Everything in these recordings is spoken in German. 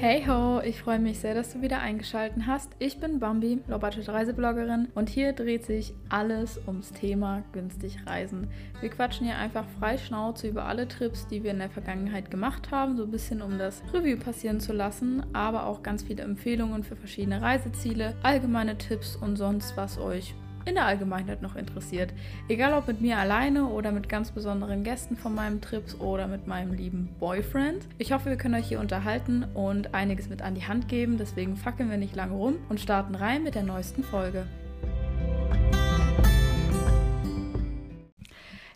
Hey ho, ich freue mich sehr, dass du wieder eingeschaltet hast. Ich bin Bambi, Low-Budget Reisebloggerin und hier dreht sich alles ums Thema günstig reisen. Wir quatschen hier einfach frei Schnauze über alle Trips, die wir in der Vergangenheit gemacht haben, so ein bisschen um das Review passieren zu lassen, aber auch ganz viele Empfehlungen für verschiedene Reiseziele, allgemeine Tipps und sonst was euch in der Allgemeinheit noch interessiert. Egal ob mit mir alleine oder mit ganz besonderen Gästen von meinem Trips oder mit meinem lieben Boyfriend. Ich hoffe, wir können euch hier unterhalten und einiges mit an die Hand geben. Deswegen fackeln wir nicht lange rum und starten rein mit der neuesten Folge.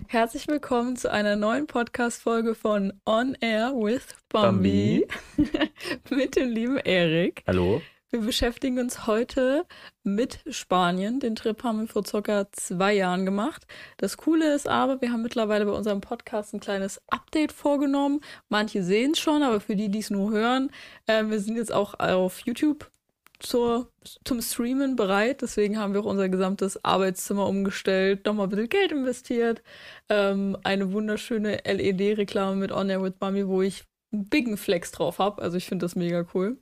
Herzlich willkommen zu einer neuen Podcast-Folge von On Air with Bambi. mit dem lieben Erik. Hallo. Wir beschäftigen uns heute mit Spanien. Den Trip haben wir vor circa zwei Jahren gemacht. Das Coole ist aber, wir haben mittlerweile bei unserem Podcast ein kleines Update vorgenommen. Manche sehen es schon, aber für die, die es nur hören, äh, wir sind jetzt auch auf YouTube zur, zum Streamen bereit. Deswegen haben wir auch unser gesamtes Arbeitszimmer umgestellt, nochmal ein bisschen Geld investiert. Ähm, eine wunderschöne LED-Reklame mit On Air with Mummy, wo ich einen bigen Flex drauf habe. Also ich finde das mega cool.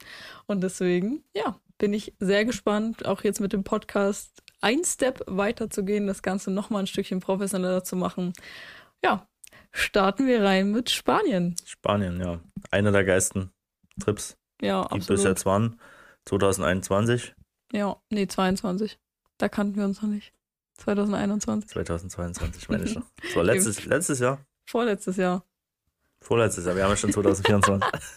Und deswegen, ja, bin ich sehr gespannt, auch jetzt mit dem Podcast ein Step weiter zu gehen, das Ganze nochmal ein Stückchen professioneller zu machen. Ja, starten wir rein mit Spanien. Spanien, ja. Einer der geilsten Trips, ja, die absolut. bis jetzt waren. 2021. Ja, nee, 22. Da kannten wir uns noch nicht. 2021. 2022, meine ich schon. Das war letztes, letztes Jahr. Vorletztes Jahr. Vorletztes Jahr, wir haben ja schon 2024.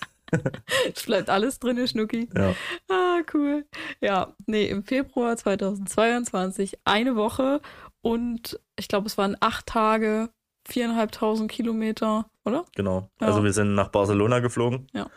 Es bleibt alles drin, Schnucki. ja. Ah, cool. Ja, nee, im Februar 2022, eine Woche und ich glaube, es waren acht Tage, viereinhalbtausend Kilometer, oder? Genau. Ja. Also wir sind nach Barcelona geflogen. Ja.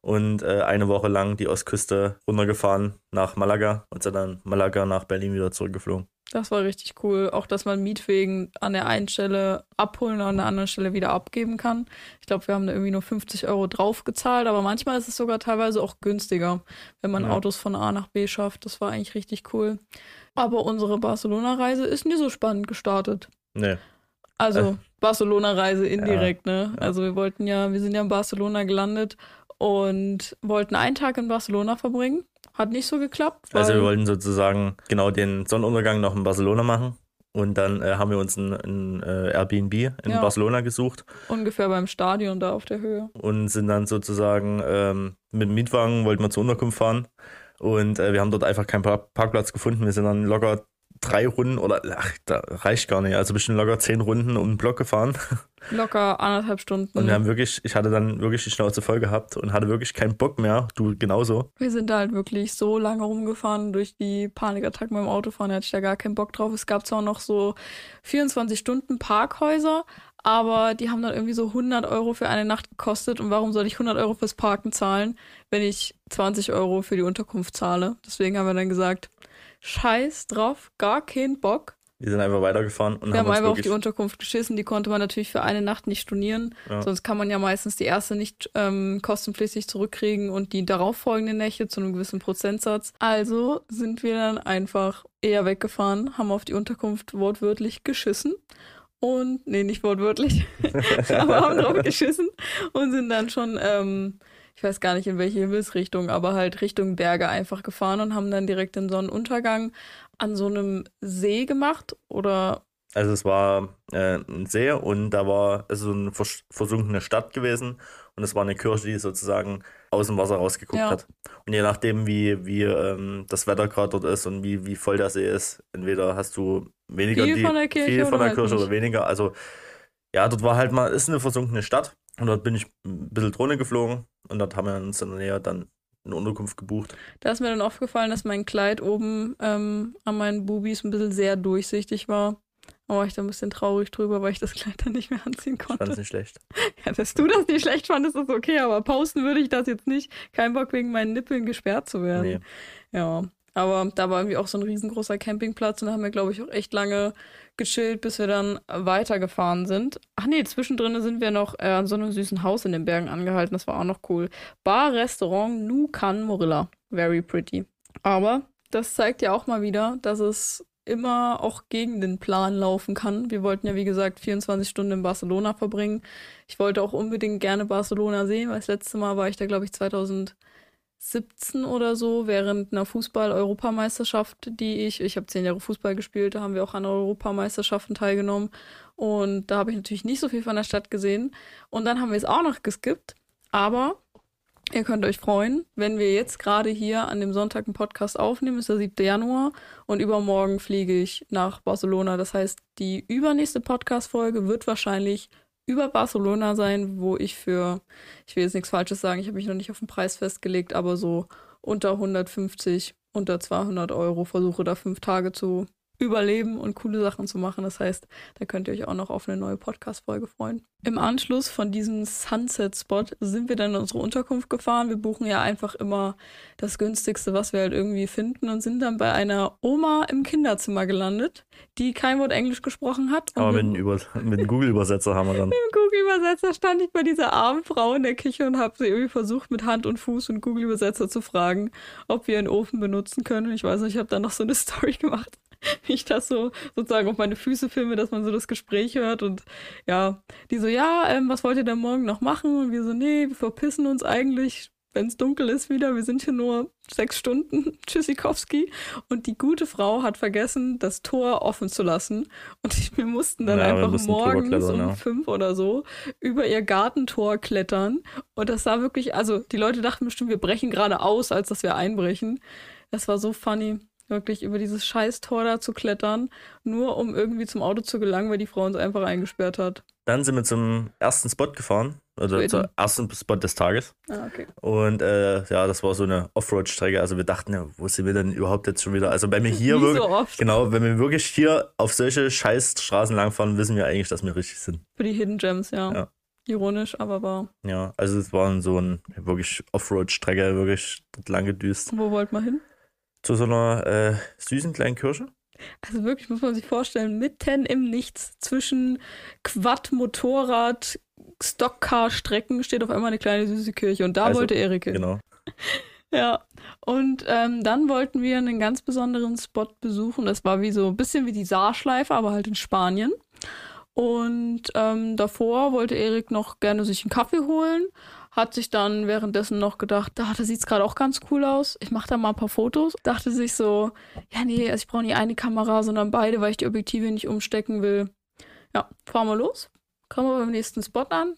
Und äh, eine Woche lang die Ostküste runtergefahren nach Malaga und sind dann Malaga nach Berlin wieder zurückgeflogen. Das war richtig cool. Auch, dass man Mietwegen an der einen Stelle abholen und an der anderen Stelle wieder abgeben kann. Ich glaube, wir haben da irgendwie nur 50 Euro drauf gezahlt, aber manchmal ist es sogar teilweise auch günstiger, wenn man Ja. Autos von A nach B schafft. Das war eigentlich richtig cool. Aber unsere Barcelona-Reise ist nie so spannend gestartet. Nee. Also Äh. Barcelona-Reise indirekt, ne? ja. Also wir wollten ja, wir sind ja in Barcelona gelandet und wollten einen Tag in Barcelona verbringen. Hat nicht so geklappt. Also wir wollten sozusagen genau den Sonnenuntergang noch in Barcelona machen. Und dann äh, haben wir uns ein, ein äh, Airbnb in Ja. Barcelona gesucht ungefähr beim Stadion da auf der Höhe. und sind dann sozusagen ähm, mit dem Mietwagen, wollten wir zur Unterkunft fahren. Und äh, wir haben dort einfach keinen Park Parkplatz gefunden. Wir sind dann locker drei Runden oder ach, da reicht gar nicht. Also bestimmt locker zehn Runden um den Block gefahren. Locker anderthalb Stunden. Und wir haben wirklich, ich hatte dann wirklich die Schnauze voll gehabt und hatte wirklich keinen Bock mehr. Du genauso. Wir sind da halt wirklich so lange rumgefahren durch die Panikattacken beim Autofahren, da hatte ich da gar keinen Bock drauf. Es gab zwar noch so 24 Stunden Parkhäuser, aber die haben dann irgendwie so 100 Euro für eine Nacht gekostet. Und warum soll ich 100 Euro fürs Parken zahlen, wenn ich 20 Euro für die Unterkunft zahle? Deswegen haben wir dann gesagt, scheiß drauf, gar keinen Bock. Wir sind einfach weitergefahren und Wir haben uns einfach auf die Unterkunft geschissen. Die konnte man natürlich für eine Nacht nicht stornieren. Ja. Sonst kann man ja meistens die erste nicht ähm, kostenpflichtig zurückkriegen und die darauffolgende Nächte zu einem gewissen Prozentsatz. Also sind wir dann einfach eher weggefahren, haben auf die Unterkunft wortwörtlich geschissen. Und, nee, nicht wortwörtlich, aber haben drauf geschissen und sind dann schon, ähm, ich weiß gar nicht in welche Himmelsrichtung, aber halt Richtung Berge einfach gefahren und haben dann direkt den Sonnenuntergang an so einem See gemacht oder Also es war äh, ein See und da war es so eine vers versunkene Stadt gewesen und es war eine Kirche, die sozusagen aus dem Wasser rausgeguckt Ja. hat. Und je nachdem, wie, wie ähm, das Wetter gerade dort ist und wie, wie voll der See ist, entweder hast du weniger Viel die, von der Kirche viel oder von der halt Kirche nicht. oder weniger. Also ja, dort war halt mal, ist eine versunkene Stadt und dort bin ich ein bisschen Drohne geflogen und dort haben wir uns in der Nähe dann eine Unterkunft gebucht. Da ist mir dann aufgefallen, dass mein Kleid oben ähm, an meinen Bubis ein bisschen sehr durchsichtig war. Da war ich da ein bisschen traurig drüber, weil ich das Kleid dann nicht mehr anziehen Ich fand konnte. es nicht schlecht. Ja, dass du das nicht schlecht fandest, ist okay, aber posten würde ich das jetzt nicht. Kein Bock wegen meinen Nippeln gesperrt zu werden. Nee. Ja, aber da war irgendwie auch so ein riesengroßer Campingplatz und da haben wir, glaube ich, auch echt lange gechillt, bis wir dann weitergefahren sind. Ach nee, zwischendrin sind wir noch äh, an so einem süßen Haus in den Bergen angehalten. Das war auch noch cool. Bar, Restaurant, Nu Can Morilla. Very pretty. Aber das zeigt ja auch mal wieder, dass es immer auch gegen den Plan laufen kann. Wir wollten ja, wie gesagt, 24 Stunden in Barcelona verbringen. Ich wollte auch unbedingt gerne Barcelona sehen, weil das letzte Mal war ich da, glaube ich, 17 oder so während einer Fußball-Europameisterschaft, die ich, ich habe zehn Jahre Fußball gespielt, da haben wir auch an Europameisterschaften teilgenommen und da habe ich natürlich nicht so viel von der Stadt gesehen und dann haben wir es auch noch geskippt, aber ihr könnt euch freuen, wenn wir jetzt gerade hier an dem Sonntag einen Podcast aufnehmen, ist der 7. Januar und übermorgen fliege ich nach Barcelona. Das heißt, die übernächste Podcast-Folge wird wahrscheinlich über Barcelona sein, wo ich für, ich will jetzt nichts Falsches sagen, ich habe mich noch nicht auf den Preis festgelegt, aber so unter 150, unter 200 Euro versuche da fünf Tage zu überleben und coole Sachen zu machen. Das heißt, da könnt ihr euch auch noch auf eine neue Podcast-Folge freuen. Im Anschluss von diesem Sunset-Spot sind wir dann in unsere Unterkunft gefahren. Wir buchen ja einfach immer das günstigste, was wir halt irgendwie finden und sind dann bei einer Oma im Kinderzimmer gelandet, die kein Wort Englisch gesprochen hat. Aber mit einem, Über einem Google-Übersetzer haben wir dann. Mit dem Google-Übersetzer stand ich bei dieser armen Frau in der Küche und habe sie irgendwie versucht, mit Hand und Fuß und Google-Übersetzer zu fragen, ob wir einen Ofen benutzen können. Ich weiß nicht, ich habe dann noch so eine Story gemacht ich das so sozusagen auf meine Füße filme, dass man so das Gespräch hört und ja, die so, ja, ähm, was wollt ihr denn morgen noch machen? Und wir so, nee, wir verpissen uns eigentlich, wenn es dunkel ist wieder, wir sind hier nur sechs Stunden, Tschüssikowski. Und die gute Frau hat vergessen, das Tor offen zu lassen. Und wir mussten dann ja, einfach morgens um ja. fünf oder so über ihr Gartentor klettern. Und das sah wirklich, also die Leute dachten bestimmt, wir brechen gerade aus, als dass wir einbrechen. Das war so funny wirklich über dieses Scheißtor da zu klettern, nur um irgendwie zum Auto zu gelangen, weil die Frau uns einfach eingesperrt hat. Dann sind wir zum ersten Spot gefahren, also zum ersten Spot des Tages. Ah, okay. Und äh, ja, das war so eine Offroad-Strecke. Also wir dachten, ja, wo sind wir denn überhaupt jetzt schon wieder? Also wenn wir hier wirklich, so genau, wenn wir wirklich hier auf solche Scheißstraßen langfahren, wissen wir eigentlich, dass wir richtig sind. Für die Hidden Gems, ja. ja. Ironisch, aber wahr. Ja, also es war so eine wirklich Offroad-Strecke, wirklich dort lang gedüst. Wo wollt man hin? Zu so einer äh, süßen kleinen Kirsche. Also wirklich muss man sich vorstellen, mitten im Nichts zwischen Quad, Motorrad, Stockcar-Strecken steht auf einmal eine kleine süße Kirche und da also, wollte Erik hin. Genau. Ja, und ähm, dann wollten wir einen ganz besonderen Spot besuchen. Das war wie so ein bisschen wie die Saarschleife, aber halt in Spanien. Und ähm, davor wollte Erik noch gerne sich einen Kaffee holen, hat sich dann währenddessen noch gedacht, da, sieht es gerade auch ganz cool aus. Ich mache da mal ein paar Fotos. Dachte sich so, ja, nee, also ich brauche nicht eine Kamera, sondern beide, weil ich die Objektive nicht umstecken will. Ja, fahren wir los. Kommen wir beim nächsten Spot an.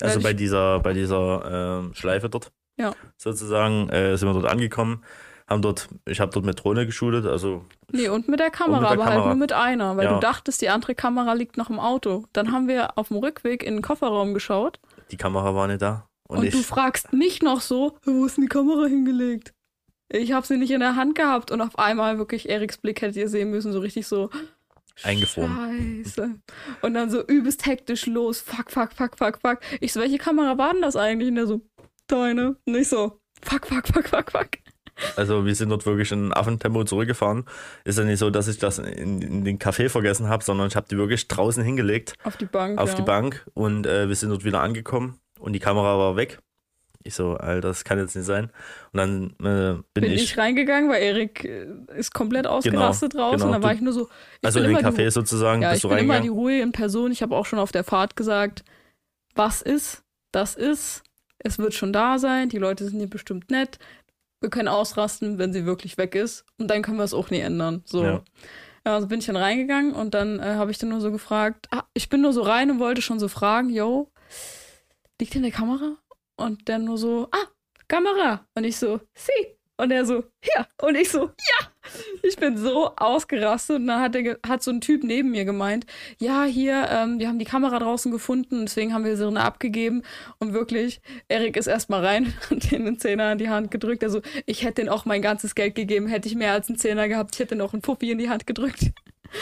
Also bei dieser, bei dieser äh, Schleife dort. Ja. Sozusagen äh, sind wir dort angekommen haben dort, ich habe dort mit Drohne geschult, also. Nee, und mit der Kamera, mit der aber halt Kamera. halt nur mit einer, weil ja. du dachtest, die andere Kamera liegt noch im Auto. Dann haben wir auf dem Rückweg in den Kofferraum geschaut. Die Kamera war nicht da. Und, und du fragst mich noch so, wo ist denn die Kamera hingelegt? Ich habe sie nicht in der Hand gehabt und auf einmal wirklich Eriks Blick hättet ihr sehen müssen, so richtig so eingefroren. Scheiße. Und dann so übelst hektisch los, fuck, fuck, fuck, fuck, fuck. Ich so, welche Kamera war denn das eigentlich? Und der so, deine. Und ich so, fuck, fuck, fuck, fuck, fuck. Also wir sind dort wirklich in Affentempo zurückgefahren. Ist ja nicht so, dass ich das in, in den Café vergessen habe, sondern ich habe die wirklich draußen hingelegt. Auf die Bank. Auf ja. die Bank. Und äh, wir sind dort wieder angekommen und die Kamera war weg. Ich so, Alter, das kann jetzt nicht sein. Und dann äh, bin, bin ich, ich, reingegangen, weil Erik äh, ist komplett genau, ausgerastet genau, draußen. Genau. Und dann war ich nur so. Ich also in den Café sozusagen. Ja, ich bin immer die Ruhe in Person. Ich habe auch schon auf der Fahrt gesagt, was ist, das ist. Es wird schon da sein. Die Leute sind hier bestimmt nett. Wir können ausrasten, wenn sie wirklich weg ist. Und dann können wir es auch nie ändern. So. Ja. Ja, also bin ich dann reingegangen und dann äh, habe ich dann nur so gefragt, ah, ich bin nur so rein und wollte schon so fragen, yo, liegt hier eine Kamera? Und der nur so, ah, Kamera. Und ich so, sie. Und er so, hier. Und ich so, ja. Ich bin so ausgerastet. Und dann hat, der, hat so ein Typ neben mir gemeint, ja, hier, ähm, wir haben die Kamera draußen gefunden, deswegen haben wir sie abgegeben. Und wirklich, Erik ist erstmal rein und den einen Zehner in die Hand gedrückt. Also, ich hätte den auch mein ganzes Geld gegeben, hätte ich mehr als einen Zehner gehabt. Ich hätte auch einen Puffi in die Hand gedrückt.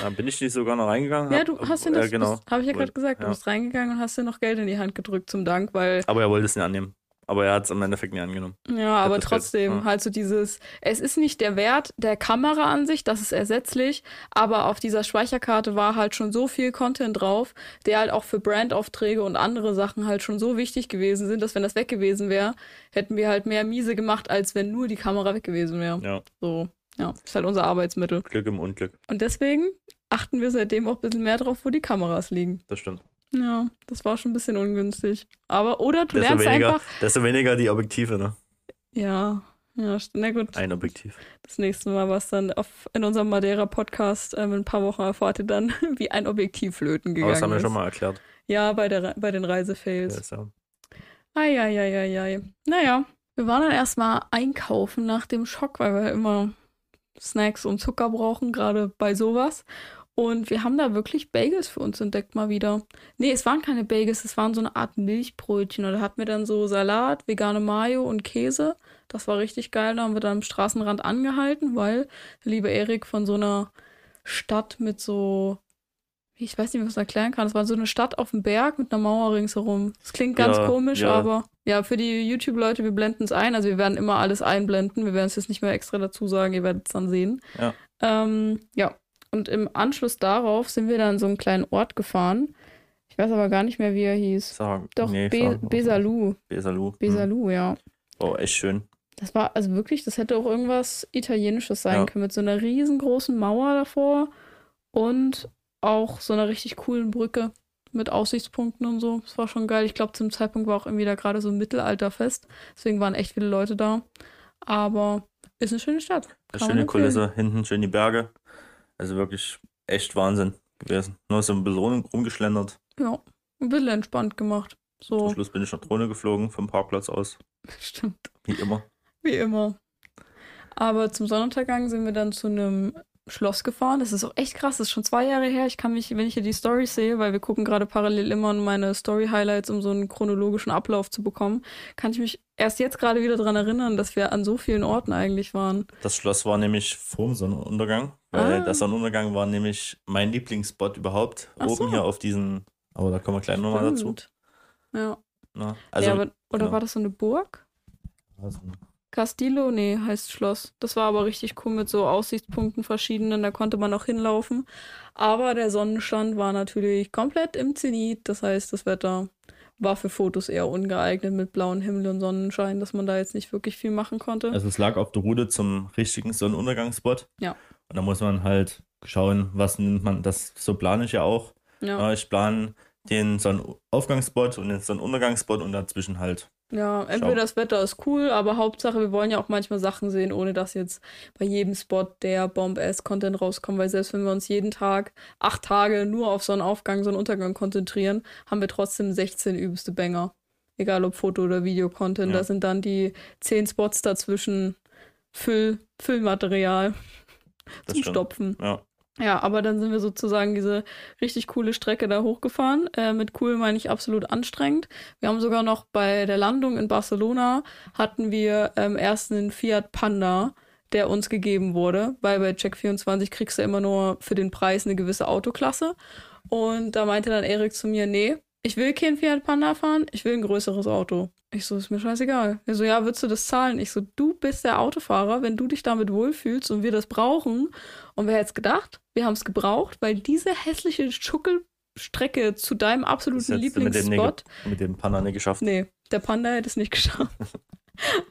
Dann bin ich nicht sogar noch reingegangen. Ja, du hast das, äh, genau. habe ich ja gerade gesagt, ja. du bist reingegangen und hast dir noch Geld in die Hand gedrückt zum Dank, weil. Aber er wollte es nicht annehmen. Aber er hat es im Endeffekt nicht angenommen. Ja, aber trotzdem, ja. halt so dieses, es ist nicht der Wert der Kamera an sich, das ist ersetzlich, aber auf dieser Speicherkarte war halt schon so viel Content drauf, der halt auch für Brandaufträge und andere Sachen halt schon so wichtig gewesen sind, dass wenn das weg gewesen wäre, hätten wir halt mehr Miese gemacht, als wenn nur die Kamera weg gewesen wäre. Ja. So. Ja, ist halt unser Arbeitsmittel. Glück im Unglück. Und deswegen achten wir seitdem auch ein bisschen mehr drauf, wo die Kameras liegen. Das stimmt. Ja, das war schon ein bisschen ungünstig. Aber, oder du desto lernst weniger, einfach. Desto weniger die Objektive, ne? Ja, ja, na gut. Ein Objektiv. Das nächste Mal, was dann auf, in unserem Madeira-Podcast ähm, in ein paar Wochen erfahrt ihr dann, wie ein Objektiv flöten gegangen das haben wir ist. schon mal erklärt. Ja, bei, der, bei den Reisefails. Ist ja- Eieieiei. Naja, wir waren dann erstmal einkaufen nach dem Schock, weil wir immer Snacks und Zucker brauchen, gerade bei sowas. Und wir haben da wirklich Bagels für uns entdeckt mal wieder. Nee, es waren keine Bagels, es waren so eine Art Milchbrötchen. Und da hatten wir dann so Salat, vegane Mayo und Käse. Das war richtig geil. Da haben wir dann am Straßenrand angehalten, weil der liebe Erik von so einer Stadt mit so, ich weiß nicht, wie man das erklären kann. Es war so eine Stadt auf dem Berg mit einer Mauer ringsherum. Das klingt ganz Ja, komisch, ja. aber ja, für die YouTube-Leute, wir blenden es ein. Also wir werden immer alles einblenden. Wir werden es jetzt nicht mehr extra dazu sagen, ihr werdet es dann sehen. Ja. Ähm, ja, und im Anschluss darauf sind wir dann so einen kleinen Ort gefahren. Ich weiß aber gar nicht mehr, wie er hieß. Sag, Doch, nee, Be sag- Besalú. Besalú. Hm. Ja. Oh, echt schön. Das war also wirklich, das hätte auch irgendwas Italienisches sein Ja. können, mit so einer riesengroßen Mauer davor und auch so einer richtig coolen Brücke mit Aussichtspunkten und so. Das war schon geil. Ich glaube, zum Zeitpunkt war auch irgendwie da gerade so ein Mittelalterfest. Deswegen waren echt viele Leute da. Aber ist eine schöne Stadt. Eine Kann schöne. Kulisse, hinten schön die Berge. Also wirklich echt Wahnsinn gewesen. Nur so ein bisschen rum- rumgeschlendert. Ja, ein bisschen entspannt gemacht. Zum So, Schluss bin ich noch Drohne geflogen vom Parkplatz aus. stimmt. Wie immer. Wie immer. Aber zum Sonnenuntergang sind wir dann zu einem Schloss gefahren. Das ist auch echt krass. Das ist schon zwei Jahre her. Ich kann mich, wenn ich hier die Storys sehe, weil wir gucken gerade parallel immer in meine Story-Highlights, um so einen chronologischen Ablauf zu bekommen, kann ich mich erst jetzt gerade wieder daran erinnern, dass wir an so vielen Orten eigentlich waren. Das Schloss war nämlich vorm Sonnenuntergang, weil Ah. der Sonnenuntergang war nämlich mein Lieblingsspot überhaupt. Ach oben so. hier auf diesen, aber da kommen wir gleich nochmal dazu. Ja. Ne? Also, ja, aber, oder genau. war das so eine Burg? also, Castillo? Nee, heißt Schloss. Das war aber richtig cool mit so Aussichtspunkten verschiedenen, da konnte man auch hinlaufen. Aber der Sonnenstand war natürlich komplett im Zenit. Das heißt, das Wetter war für Fotos eher ungeeignet mit blauem Himmel und Sonnenschein, dass man da jetzt nicht wirklich viel machen konnte. also es lag auf der Route zum richtigen Sonnenuntergangsspot. Ja. Und da muss man halt schauen, was nimmt man, das so plane ich ja auch. ja. Ich plane den Sonnenaufgangsspot und den Sonnenuntergangsspot und dazwischen halt. Ja, entweder Schau. das Wetter ist cool, aber Hauptsache, wir wollen ja auch manchmal Sachen sehen, ohne dass jetzt bei jedem Spot der Bomb-Ass-Content rauskommt, weil selbst wenn wir uns jeden Tag acht Tage nur auf Sonnenaufgang, Sonnenuntergang konzentrieren, haben wir trotzdem 16 übelste Banger. Egal ob Foto- oder Video-Content, Ja. da sind dann die 10 Spots dazwischen Füll, Füllmaterial Das zum stimmt. Stopfen. Ja. Ja, aber dann sind wir sozusagen diese richtig coole Strecke da hochgefahren. Äh, mit cool meine ich absolut anstrengend. Wir haben sogar noch bei der Landung in Barcelona hatten wir ähm, erst einen Fiat Panda, der uns gegeben wurde, weil bei Check24 kriegst du immer nur für den Preis eine gewisse Autoklasse. Und da meinte dann Erik zu mir, nee, ich will kein Fiat Panda fahren, ich will ein größeres Auto. Ich so, ist mir scheißegal. Er so, ja, würdest du das zahlen? Ich so, du bist der Autofahrer, wenn du dich damit wohlfühlst und wir das brauchen. Und wer hätte es gedacht? Wir haben es gebraucht, weil diese hässliche Schuckelstrecke zu deinem absoluten mit Lieblingsspot. mit dem Panna nicht geschafft. Nee, der Panda hätte es nicht geschafft.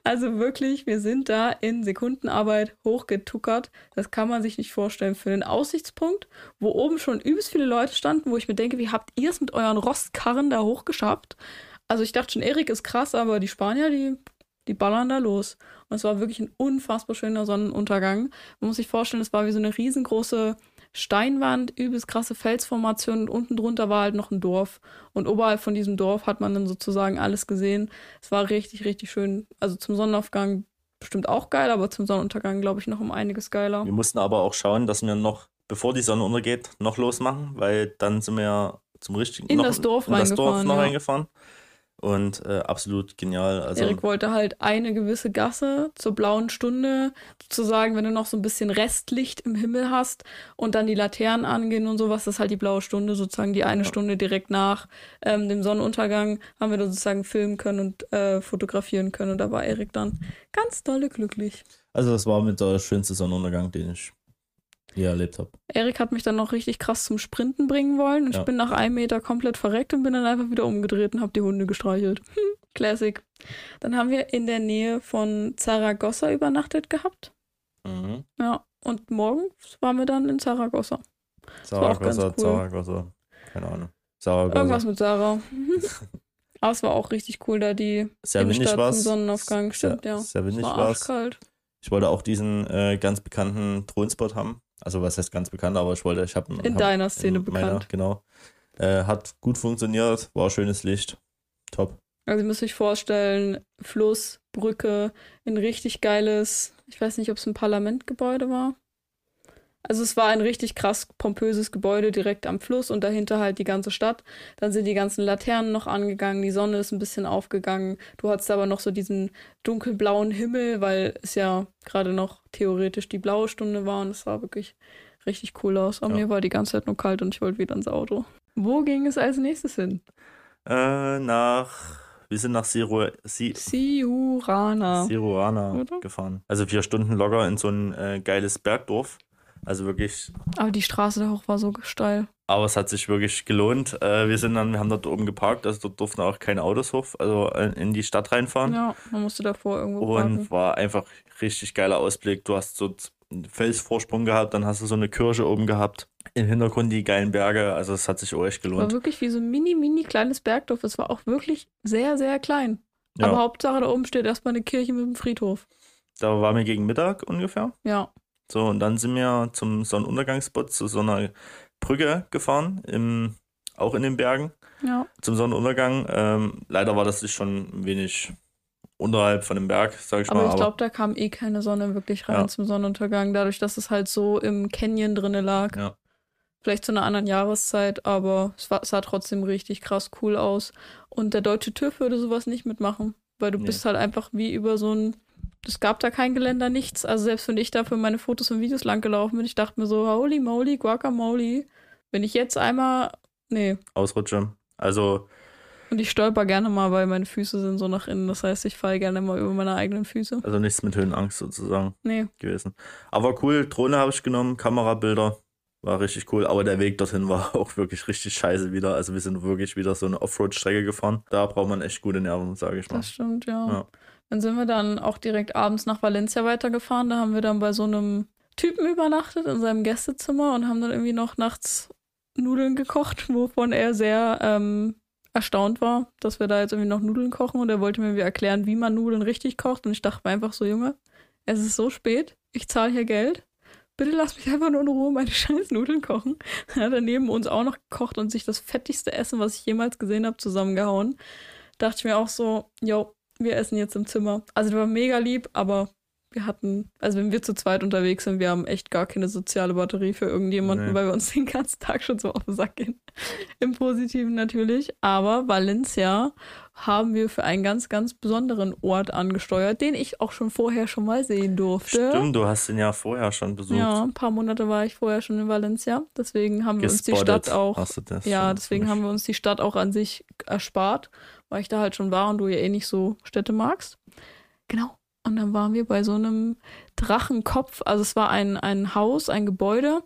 Also wirklich, wir sind da in Sekundenarbeit hochgetuckert. Das kann man sich nicht vorstellen. Für einen Aussichtspunkt, wo oben schon übelst viele Leute standen, wo ich mir denke, wie habt ihr es mit euren Rostkarren da hochgeschafft? Also ich dachte schon, Erik ist krass, aber die Spanier, die, die ballern da los. Und es war wirklich ein unfassbar schöner Sonnenuntergang. Man muss sich vorstellen, es war wie so eine riesengroße Steinwand, übelst krasse Felsformation und unten drunter war halt noch ein Dorf. Und oberhalb von diesem Dorf hat man dann sozusagen alles gesehen. Es war richtig, richtig schön. Also zum Sonnenaufgang bestimmt auch geil, aber zum Sonnenuntergang glaube ich noch um einiges geiler. Wir mussten aber auch schauen, dass wir noch, bevor die Sonne untergeht, noch losmachen, weil dann sind wir ja zum richtigen In noch, das Dorf in das Dorf reingefahren, noch ja. reingefahren. Und äh, absolut genial. Also Erik wollte halt eine gewisse Gasse zur blauen Stunde, sozusagen, wenn du noch so ein bisschen Restlicht im Himmel hast und dann die Laternen angehen und sowas, das ist halt die blaue Stunde, sozusagen die eine Ja. Stunde direkt nach ähm, dem Sonnenuntergang, haben wir dann sozusagen filmen können und äh, fotografieren können und da war Erik dann ganz dolle glücklich. Also das war mit der schönste Sonnenuntergang, den ich erlebt habe. Erik hat mich dann noch richtig krass zum Sprinten bringen wollen und Ja. ich bin nach einem Meter komplett verreckt und bin dann einfach wieder umgedreht und habe die Hunde gestreichelt. Hm, Classic. Dann haben wir in der Nähe von Zaragoza übernachtet gehabt. Mhm. Ja, und morgens waren wir dann in Zaragoza. Zaragoza, cool. Zaragoza, keine Ahnung. Zaragoza. Irgendwas mit Sarah. Aber es war auch richtig cool, da die Sehr windig Innenstadt war zum. Sonnenaufgang. Stimmt, sehr, ja. Sehr windig war es. Ich wollte auch diesen äh, ganz bekannten Drohnenspot haben. Also was heißt ganz bekannt, aber ich wollte, ich habe In deiner Szene meiner, bekannt. Genau. Äh, hat gut funktioniert, war schönes Licht. Top. Also ihr müsst euch vorstellen, Fluss, Brücke, ein richtig geiles, ich weiß nicht, ob es ein Parlamentgebäude war. Also es war ein richtig krass pompöses Gebäude direkt am Fluss und dahinter halt die ganze Stadt. Dann sind die ganzen Laternen noch angegangen, die Sonne ist ein bisschen aufgegangen. Du hattest aber noch so diesen dunkelblauen Himmel, weil es ja gerade noch theoretisch die blaue Stunde war und es sah wirklich richtig cool aus. Aber Ja. mir war die ganze Zeit nur kalt und ich wollte wieder ins Auto. Wo ging es als nächstes hin? Äh, nach, wir sind nach Siru, si, Siurana. Siruana Oder? gefahren. Also vier Stunden locker in so ein äh, geiles Bergdorf. Also wirklich, Aber die Straße da hoch war so steil. aber es hat sich wirklich gelohnt. Äh, wir sind dann, wir haben dort oben geparkt, also dort durften auch keine Autos hoch, also in die Stadt reinfahren. Ja, man musste davor irgendwo Und parken. war einfach richtig geiler Ausblick. Du hast so einen Felsvorsprung gehabt, dann hast du so eine Kirche oben gehabt. Im Hintergrund die geilen Berge, also es hat sich auch echt War gelohnt. wirklich wie so ein mini, mini kleines Bergdorf. Es war auch wirklich sehr, sehr klein. Ja, Aber Hauptsache, da oben steht erstmal eine Kirche mit einem Friedhof. da waren wir gegen Mittag ungefähr. Ja. So, und dann sind wir zum Sonnenuntergangsspot zu so einer Brücke gefahren, im, auch in den Bergen, Ja. zum Sonnenuntergang. Ähm, leider war das schon ein wenig unterhalb von dem Berg, sag ich Aber mal. ich glaube, da kam eh keine Sonne wirklich rein Ja. zum Sonnenuntergang, dadurch, dass es halt so im Canyon drinne lag. Ja. Vielleicht zu einer anderen Jahreszeit, aber es war, sah trotzdem richtig krass cool aus. Und der deutsche TÜV würde sowas nicht mitmachen, weil du Nee. bist halt einfach wie über so ein. Es gab da kein Geländer, nichts. Also selbst wenn ich da für meine Fotos und Videos lang gelaufen bin, ich dachte mir so, holy moly, guacamole. Wenn ich jetzt einmal. Nee. Ausrutsche. Also, Und ich stolper gerne mal, weil meine Füße sind so nach innen. Das heißt, ich falle gerne mal über meine eigenen Füße. also nichts mit Höhenangst sozusagen Nee. gewesen. Aber cool, Drohne habe ich genommen, Kamerabilder. War richtig cool, aber der Weg dorthin war auch wirklich richtig scheiße wieder. Also wir sind wirklich wieder so eine Offroad-Strecke gefahren. Da braucht man echt gute Nerven, sage ich mal. Das stimmt, ja. Ja. Dann sind wir dann auch direkt abends nach Valencia weitergefahren. Da haben wir dann bei so einem Typen übernachtet in seinem Gästezimmer und haben dann irgendwie noch nachts Nudeln gekocht, wovon er sehr ähm, erstaunt war, dass wir da jetzt irgendwie noch Nudeln kochen und er wollte mir irgendwie erklären, wie man Nudeln richtig kocht und ich dachte mir einfach so, Junge, es ist so spät, ich zahle hier Geld. Bitte lass mich einfach nur in Ruhe meine scheiß Nudeln kochen. Er hat dann neben uns auch noch gekocht und sich das fettigste Essen, was ich jemals gesehen habe, zusammengehauen. Dachte ich mir auch so, yo, wir essen jetzt im Zimmer. Also der war mega lieb, aber wir hatten, also wenn wir zu zweit unterwegs sind, wir haben echt gar keine soziale Batterie für irgendjemanden, Nee. weil wir uns den ganzen Tag schon so auf den Sack gehen. Im Positiven natürlich. Aber Valencia haben wir für einen ganz, ganz besonderen Ort angesteuert, den ich auch schon vorher schon mal sehen durfte. Stimmt, du hast ihn ja vorher schon besucht. Ja, ein paar Monate war ich vorher schon in Valencia. Deswegen haben wir uns die Gespottet Stadt auch Hast du das ja, deswegen haben wir uns die Stadt auch an sich erspart, weil ich da halt schon war und du ja eh nicht so Städte magst. Genau. Und dann waren wir bei so einem Drachenkopf. Also es war ein, ein Haus, ein Gebäude,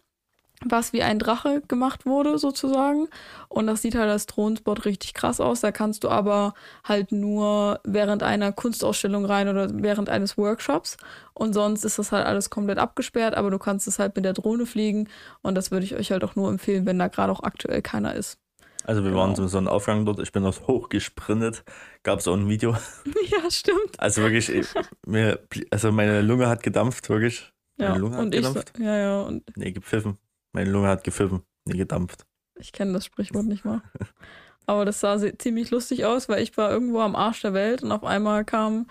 was wie ein Drache gemacht wurde sozusagen. Und das sieht halt als Thronspot richtig krass aus. Da kannst du aber halt nur während einer Kunstausstellung rein oder während eines Workshops. Und sonst ist das halt alles komplett abgesperrt, aber du kannst es halt mit der Drohne fliegen. Und das würde ich euch halt auch nur empfehlen, wenn da gerade auch aktuell keiner ist. Also wir Genau. waren zum Sonnenaufgang dort, ich bin dort hochgesprintet, gab es auch ein Video. Ja, stimmt. Also wirklich, ich- mir, also meine Lunge hat gedampft, wirklich. Meine Ja, Lunge hat und ich, gedampft. ja, ja, und Nee, gepfiffen. Meine Lunge hat gepfiffen, nee, gedampft. ich kenne das Sprichwort nicht mal. Aber das sah ziemlich lustig aus, weil ich war irgendwo am Arsch der Welt und auf einmal kam,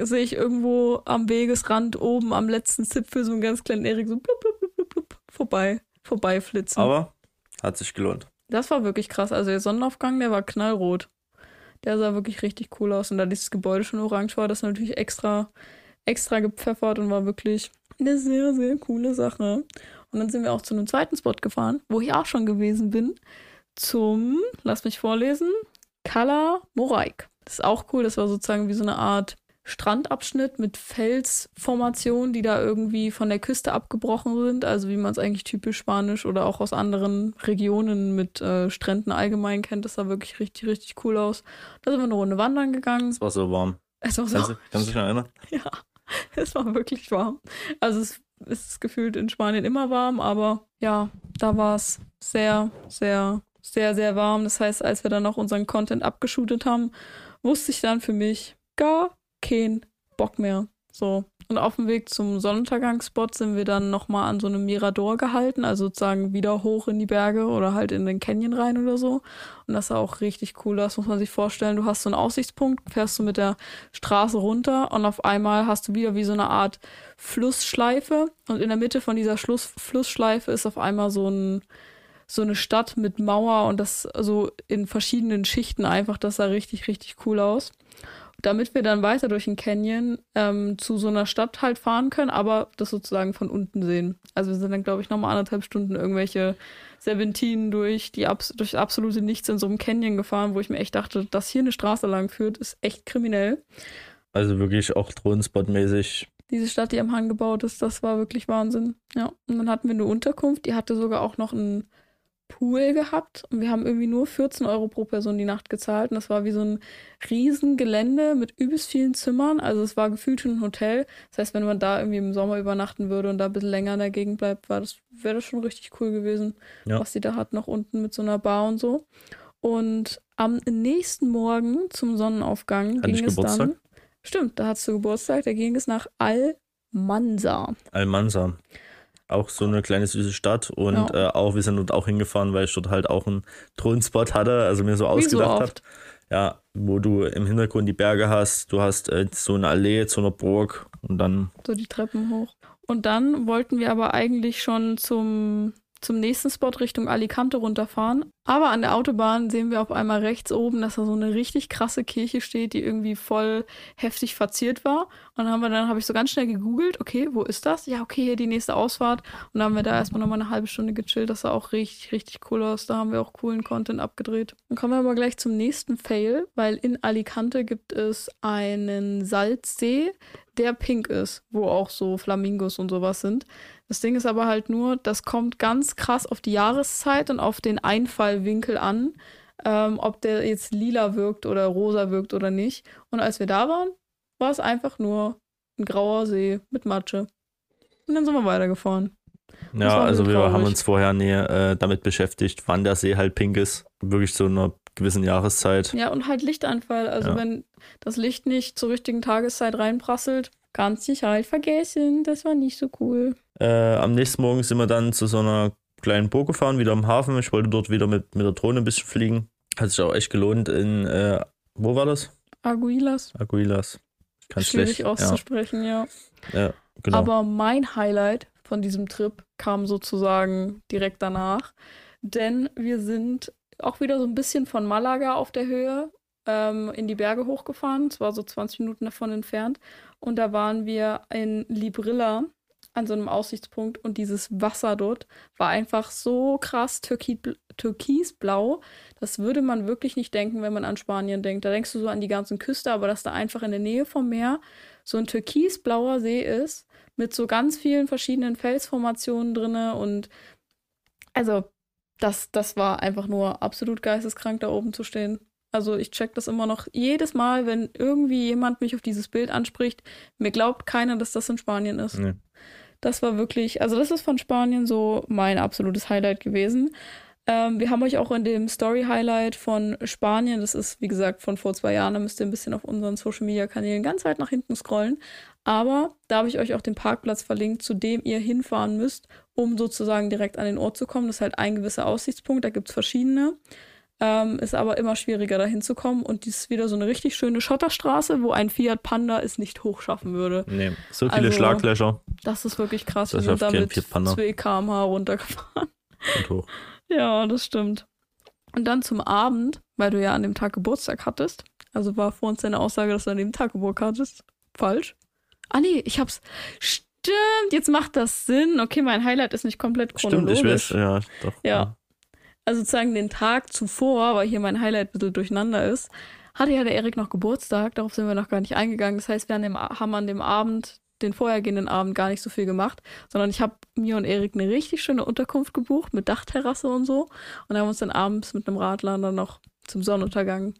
sehe ich irgendwo am Wegesrand oben am letzten Zipfel so einen ganz kleinen Erik so blub, blub, blub, blub, blub, vorbei, vorbeiflitzen. Aber hat sich gelohnt. Das war wirklich krass. Also der Sonnenaufgang, der war knallrot. Der sah wirklich richtig cool aus. Und da dieses Gebäude schon orange war, das natürlich extra, extra gepfeffert und war wirklich eine sehr, sehr coole Sache. Und dann sind wir auch zu einem zweiten Spot gefahren, wo ich auch schon gewesen bin. Zum, lass mich vorlesen, Kala Moraik. Das ist auch cool. Das war sozusagen wie so eine Art Strandabschnitt mit Felsformationen, die da irgendwie von der Küste abgebrochen sind. Also wie man es eigentlich typisch spanisch oder auch aus anderen Regionen mit äh, Stränden allgemein kennt. Das sah wirklich richtig, richtig cool aus. Da sind wir eine Runde wandern gegangen. Es war so warm. Es war so, Kannst, du, kannst du dich noch erinnern? ja, es war wirklich warm. Also es ist gefühlt in Spanien immer warm, aber ja, da war es sehr, sehr, sehr, sehr warm. Das heißt, als wir dann noch unseren Content abgeschootet haben, wusste ich dann für mich gar keinen Bock mehr. So. Und auf dem Weg zum Sonnenuntergangsspot sind wir dann nochmal an so einem Mirador gehalten, also sozusagen wieder hoch in die Berge oder halt in den Canyon rein oder so. Und das sah auch richtig cool aus, muss man sich vorstellen. Du hast so einen Aussichtspunkt, fährst du mit der Straße runter und auf einmal hast du wieder wie so eine Art Flussschleife. Und in der Mitte von dieser Schluss Flussschleife ist auf einmal so ein so eine Stadt mit Mauer und das so in verschiedenen Schichten einfach. Das sah richtig, richtig cool aus damit wir dann weiter durch den Canyon ähm, zu so einer Stadt halt fahren können, aber das sozusagen von unten sehen. Also wir sind dann, glaube ich, nochmal anderthalb Stunden irgendwelche Serpentinen durch, die abs durch absolute Nichts in so einem Canyon gefahren, wo ich mir echt dachte, dass hier eine Straße lang führt, ist echt kriminell. Also wirklich auch Drohnenspot-mäßig. Diese Stadt, die am Hang gebaut ist, das war wirklich Wahnsinn. Ja, und dann hatten wir eine Unterkunft, die hatte sogar auch noch ein Pool gehabt und wir haben irgendwie nur 14 Euro pro Person die Nacht gezahlt. Und das war wie so ein Riesengelände mit übelst vielen Zimmern. Also es war gefühlt schon ein Hotel. Das heißt, wenn man da irgendwie im Sommer übernachten würde und da ein bisschen länger in der Gegend bleibt, war das, wäre das schon richtig cool gewesen, ja. was sie da hat, noch unten mit so einer Bar und so. Und am nächsten Morgen zum Sonnenaufgang Hatte ging es Geburtstag? dann. Stimmt, da hattest du Geburtstag, da ging es nach Almansa. Almansa auch so eine kleine süße Stadt und ja. äh, auch wir sind dort auch hingefahren, weil ich dort halt auch einen Thronspot hatte, also mir so Wie ausgedacht so habe. Ja, wo du im Hintergrund die Berge hast, du hast äh, so eine Allee zu einer Burg und dann so die Treppen hoch. Und dann wollten wir aber eigentlich schon zum zum nächsten Spot Richtung Alicante runterfahren. Aber an der Autobahn sehen wir auf einmal rechts oben, dass da so eine richtig krasse Kirche steht, die irgendwie voll heftig verziert war. Und dann haben wir habe ich so ganz schnell gegoogelt, okay, wo ist das? Ja, okay, hier die nächste Ausfahrt. Und dann haben wir da erstmal nochmal eine halbe Stunde gechillt. Das sah auch richtig, richtig cool aus. Da haben wir auch coolen Content abgedreht. Dann kommen wir aber gleich zum nächsten Fail, weil in Alicante gibt es einen Salzsee, der pink ist, wo auch so Flamingos und sowas sind. Das Ding ist aber halt nur, das kommt ganz krass auf die Jahreszeit und auf den Einfallwinkel an, ähm, ob der jetzt lila wirkt oder rosa wirkt oder nicht. Und als wir da waren, war es einfach nur ein grauer See mit Matsche. Und dann sind wir weitergefahren. Ja, also wir traurig. haben uns vorher näher äh, damit beschäftigt, wann der See halt pink ist. Wirklich zu einer gewissen Jahreszeit. Ja, und halt Lichtanfall. Also ja. wenn das Licht nicht zur richtigen Tageszeit reinprasselt, kannst du dich halt vergessen. Das war nicht so cool. Äh, am nächsten Morgen sind wir dann zu so einer kleinen Burg gefahren, wieder am Hafen. Ich wollte dort wieder mit, mit der Drohne ein bisschen fliegen. Hat sich auch echt gelohnt in, äh, wo war das? Aguilas. Aguilas. Kann Schwierig schlecht. auszusprechen, ja. ja. ja. genau. Aber mein Highlight von diesem Trip kam sozusagen direkt danach. Denn wir sind auch wieder so ein bisschen von Malaga auf der Höhe ähm, in die Berge hochgefahren. Es war so 20 Minuten davon entfernt. Und da waren wir in Librilla an so einem Aussichtspunkt und dieses Wasser dort war einfach so krass türki türkisblau. Das würde man wirklich nicht denken, wenn man an Spanien denkt. Da denkst du so an die ganzen Küste, aber dass da einfach in der Nähe vom Meer so ein türkisblauer See ist mit so ganz vielen verschiedenen Felsformationen drinne und also das, das war einfach nur absolut geisteskrank, da oben zu stehen. Also ich check das immer noch jedes Mal, wenn irgendwie jemand mich auf dieses Bild anspricht. Mir glaubt keiner, dass das in Spanien ist. Nee. Das war wirklich, also das ist von Spanien so mein absolutes Highlight gewesen. Ähm, wir haben euch auch in dem Story-Highlight von Spanien, das ist wie gesagt von vor zwei Jahren, da müsst ihr ein bisschen auf unseren Social-Media-Kanälen ganz weit nach hinten scrollen. Aber da habe ich euch auch den Parkplatz verlinkt, zu dem ihr hinfahren müsst, um sozusagen direkt an den Ort zu kommen. Das ist halt ein gewisser Aussichtspunkt, da gibt es verschiedene. Ähm, ist aber immer schwieriger, da hinzukommen. Und dies ist wieder so eine richtig schöne Schotterstraße, wo ein Fiat Panda es nicht hochschaffen würde. Nee, so viele also, Schlaglöcher. Das ist wirklich krass. Das Wir sind damit 2 km/h runtergefahren. Und hoch. Ja, das stimmt. Und dann zum Abend, weil du ja an dem Tag Geburtstag hattest. Also war vor uns deine Aussage, dass du an dem Tag Geburtstag hattest. Falsch. Ah nee, ich hab's. Stimmt, jetzt macht das Sinn. Okay, mein Highlight ist nicht komplett chronologisch. Stimmt, ich weiß, ja, doch. Ja. ja also sozusagen den Tag zuvor, weil hier mein Highlight ein bisschen durcheinander ist, hatte ja der Erik noch Geburtstag, darauf sind wir noch gar nicht eingegangen. Das heißt, wir haben an dem Abend, den vorhergehenden Abend, gar nicht so viel gemacht, sondern ich habe mir und Erik eine richtig schöne Unterkunft gebucht mit Dachterrasse und so und haben uns dann abends mit einem Radler dann noch zum Sonnenuntergang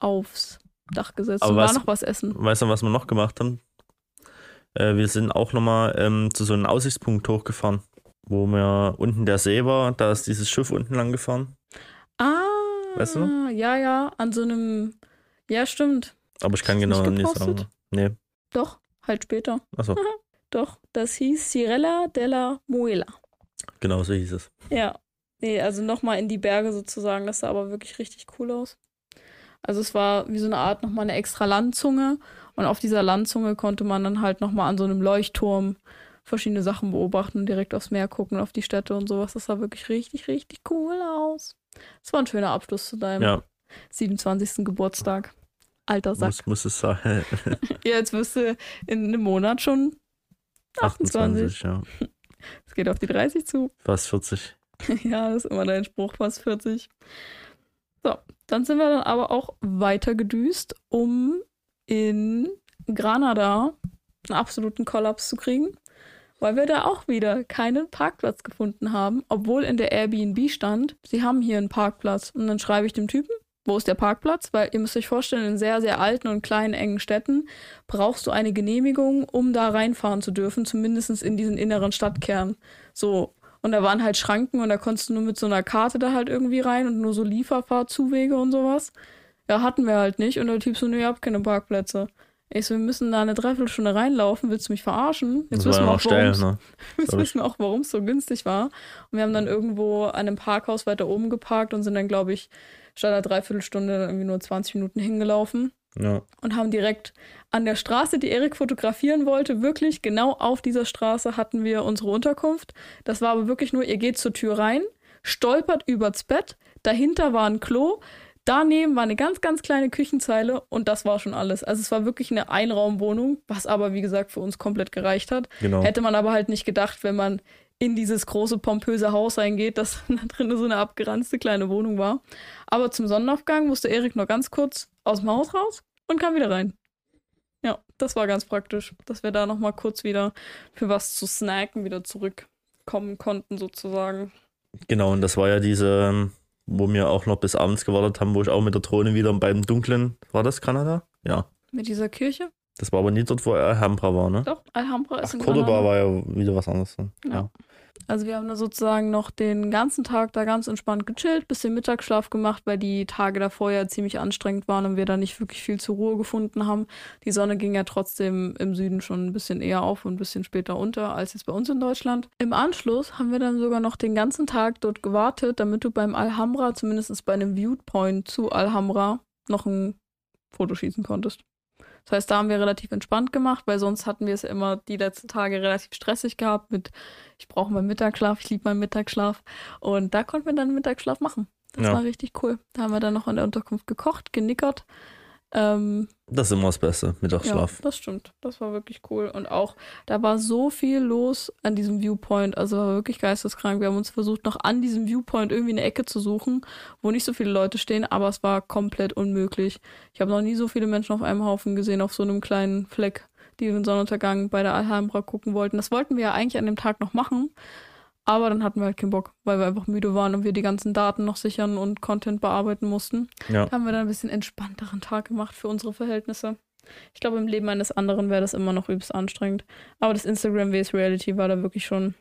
aufs Dach gesetzt Aber und war noch was essen. Weißt du, was wir noch gemacht haben? Äh, wir sind auch nochmal ähm, zu so einem Aussichtspunkt hochgefahren wo mir unten der See war, da ist dieses Schiff unten lang gefahren. Ah, Weißt du? ja, ja, an so einem, ja, stimmt. Aber ich kann genau nicht nicht sagen. Nee, Doch, halt später. achso, Doch, das hieß Cirella della Muela. genau so hieß es. Ja. Nee, also nochmal in die Berge sozusagen. Das sah aber wirklich richtig cool aus. Also es war wie so eine Art nochmal eine extra Landzunge. Und auf dieser Landzunge konnte man dann halt nochmal an so einem Leuchtturm verschiedene Sachen beobachten und direkt aufs Meer gucken, auf die Städte und sowas. Das sah wirklich richtig, richtig cool aus. Das war ein schöner Abschluss zu deinem Ja, 27. Geburtstag. Alter Sack. muss, muss es sein. Ja, jetzt wirst du in einem Monat schon 28. 28, ja. Es geht auf die 30 zu. Fast 40. Ja, das ist immer dein Spruch, fast 40. So, dann sind wir dann aber auch weiter gedüst, um in Granada einen absoluten Kollaps zu kriegen, weil wir da auch wieder keinen Parkplatz gefunden haben, obwohl in der Airbnb stand, sie haben hier einen Parkplatz. Und dann schreibe ich dem Typen, wo ist der Parkplatz? Weil ihr müsst euch vorstellen, in sehr, sehr alten und kleinen, engen Städten brauchst du eine Genehmigung, um da reinfahren zu dürfen, zumindest in diesen inneren Stadtkern. So, und da waren halt Schranken und da konntest du nur mit so einer Karte da halt irgendwie rein und nur so Lieferfahrzuwege und sowas. Ja, hatten wir halt nicht. Und der Typ so, nee, ihr habt keine Parkplätze. Ich so, wir müssen da eine Dreiviertelstunde reinlaufen. Willst du mich verarschen? Jetzt wissen wir auch, warum's- ne? Jetzt glaub ich. wissen wir auch, warum es so günstig war. Und wir haben dann irgendwo an einem Parkhaus weiter oben geparkt und sind dann, glaube ich, statt einer Dreiviertelstunde irgendwie nur 20 Minuten hingelaufen Ja. und haben direkt an der Straße, die Erik fotografieren wollte, wirklich genau auf dieser Straße hatten wir unsere Unterkunft. Das war aber wirklich nur, ihr geht zur Tür rein, stolpert übers Bett, dahinter war ein Klo, daneben war eine ganz, ganz kleine Küchenzeile und das war schon alles. Also es war wirklich eine Einraumwohnung, was aber, wie gesagt, für uns komplett gereicht hat. Genau. Hätte man aber halt nicht gedacht, wenn man in dieses große, pompöse Haus reingeht, dass da drin so eine abgeranzte kleine Wohnung war. Aber zum Sonnenaufgang musste Erik noch ganz kurz aus dem Haus raus und kam wieder rein. Ja, das war ganz praktisch, dass wir da noch mal kurz wieder für was zu snacken wieder zurückkommen konnten sozusagen. Genau, und das war ja diese, ähm, wo wir auch noch bis abends gewartet haben, wo ich auch mit der Drohne wieder beim Dunklen, war das Kanada? Ja. Mit dieser Kirche? Das war aber nie dort, wo Alhambra war, ne? Doch, Alhambra ist Ach, in Cordoba Granada. war ja wieder was anderes. ne? Ja. Ja. Also wir haben da sozusagen noch den ganzen Tag da ganz entspannt gechillt, bisschen Mittagsschlaf gemacht, weil die Tage davor ja ziemlich anstrengend waren und wir da nicht wirklich viel zur Ruhe gefunden haben. Die Sonne ging ja trotzdem im Süden schon ein bisschen eher auf und ein bisschen später unter als jetzt bei uns in Deutschland. Im Anschluss haben wir dann sogar noch den ganzen Tag dort gewartet, damit du beim Alhambra, zumindest bei einem Viewpoint zu Alhambra, noch ein Foto schießen konntest. Das heißt, da haben wir relativ entspannt gemacht, weil sonst hatten wir es ja immer die letzten Tage relativ stressig gehabt mit, ich brauche meinen Mittagsschlaf, ich liebe meinen Mittagsschlaf. Und da konnten wir dann einen Mittagsschlaf machen. Das Ja. war richtig cool. Da haben wir dann noch in der Unterkunft gekocht, genickert. Ähm, Das ist immer das Beste, Mittagsschlaf. ja, das stimmt. Das war wirklich cool. Und auch, da war so viel los an diesem Viewpoint. Also war wirklich geisteskrank. Wir haben uns versucht, noch an diesem Viewpoint irgendwie eine Ecke zu suchen, wo nicht so viele Leute stehen, aber es war komplett unmöglich. Ich habe noch nie so viele Menschen auf einem Haufen gesehen, auf so einem kleinen Fleck, die den Sonnenuntergang bei der Alhambra gucken wollten. Das wollten wir ja eigentlich an dem Tag noch machen. Aber dann hatten wir halt keinen Bock, weil wir einfach müde waren und wir die ganzen Daten noch sichern und Content bearbeiten mussten Ja. haben wir dann ein bisschen entspannteren Tag gemacht für unsere Verhältnisse. Ich glaube, im Leben eines anderen wäre das immer noch übelst anstrengend. Aber das Instagram vs Reality war da wirklich schon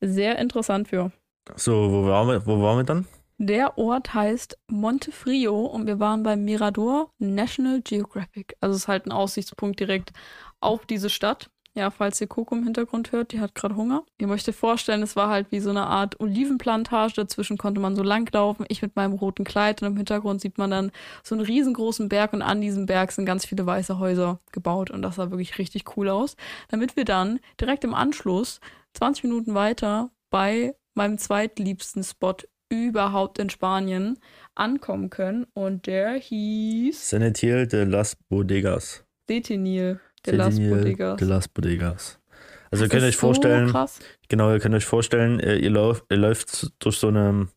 sehr interessant für. So, wo waren wir, wo waren wir dann? Der Ort heißt Montefrio und wir waren beim Mirador National Geographic. Also es ist halt ein Aussichtspunkt direkt auf diese Stadt. Ja, falls ihr Coco im Hintergrund hört, die hat gerade Hunger. Ihr möchtet euch vorstellen, es war halt wie so eine Art Olivenplantage. Dazwischen konnte man so langlaufen. Ich mit meinem roten Kleid und im Hintergrund sieht man dann so einen riesengroßen Berg und an diesem Berg sind ganz viele weiße Häuser gebaut und das sah wirklich richtig cool aus. Damit wir dann direkt im Anschluss 20 Minuten weiter bei meinem zweitliebsten Spot überhaupt in Spanien ankommen können und der hieß Senetiel de las Bodegas. Detenil de las Bodegas. De las Bodegas. Also ihr könnt euch vorstellen, So genau, ihr könnt euch vorstellen, äh, ihr, lauf, ihr läuft durch so eine,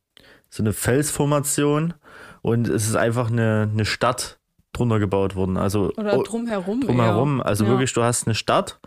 so eine Felsformation und es ist einfach eine, eine Stadt drunter gebaut worden. Also Oder drumherum. drumherum. eher. Also Ja. wirklich, du hast eine Stadt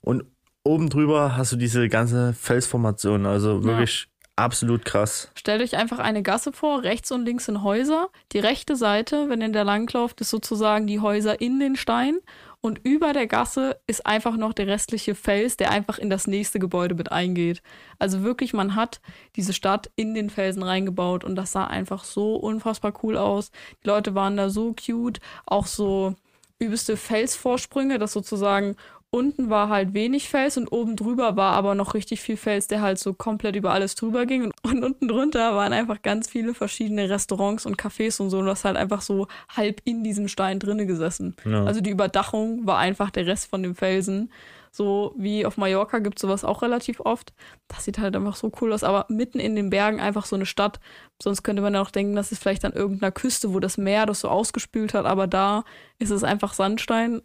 und oben drüber hast du diese ganze Felsformation. Also wirklich absolut krass. Stellt euch einfach eine Gasse vor, rechts und links sind Häuser. Die rechte Seite, wenn ihr da langlauft, ist sozusagen die Häuser in den Stein. Und über der Gasse ist einfach noch der restliche Fels, der einfach in das nächste Gebäude mit eingeht. Also wirklich, man hat diese Stadt in den Felsen reingebaut und das sah einfach so unfassbar cool aus. Die Leute waren da so cute, auch so übelste Felsvorsprünge, dass sozusagen unten war halt wenig Fels und oben drüber war aber noch richtig viel Fels, der halt so komplett über alles drüber ging. Und unten drunter waren einfach ganz viele verschiedene Restaurants und Cafés und so. Und das halt einfach so halb in diesem Stein drinne gesessen. Ja. Also die Überdachung war einfach der Rest von dem Felsen. So wie auf Mallorca gibt es sowas auch relativ oft. Das sieht halt einfach so cool aus. Aber mitten in den Bergen einfach so eine Stadt. Sonst könnte man ja auch denken, das ist vielleicht an irgendeiner Küste, wo das Meer das so ausgespült hat. Aber da ist es einfach Sandstein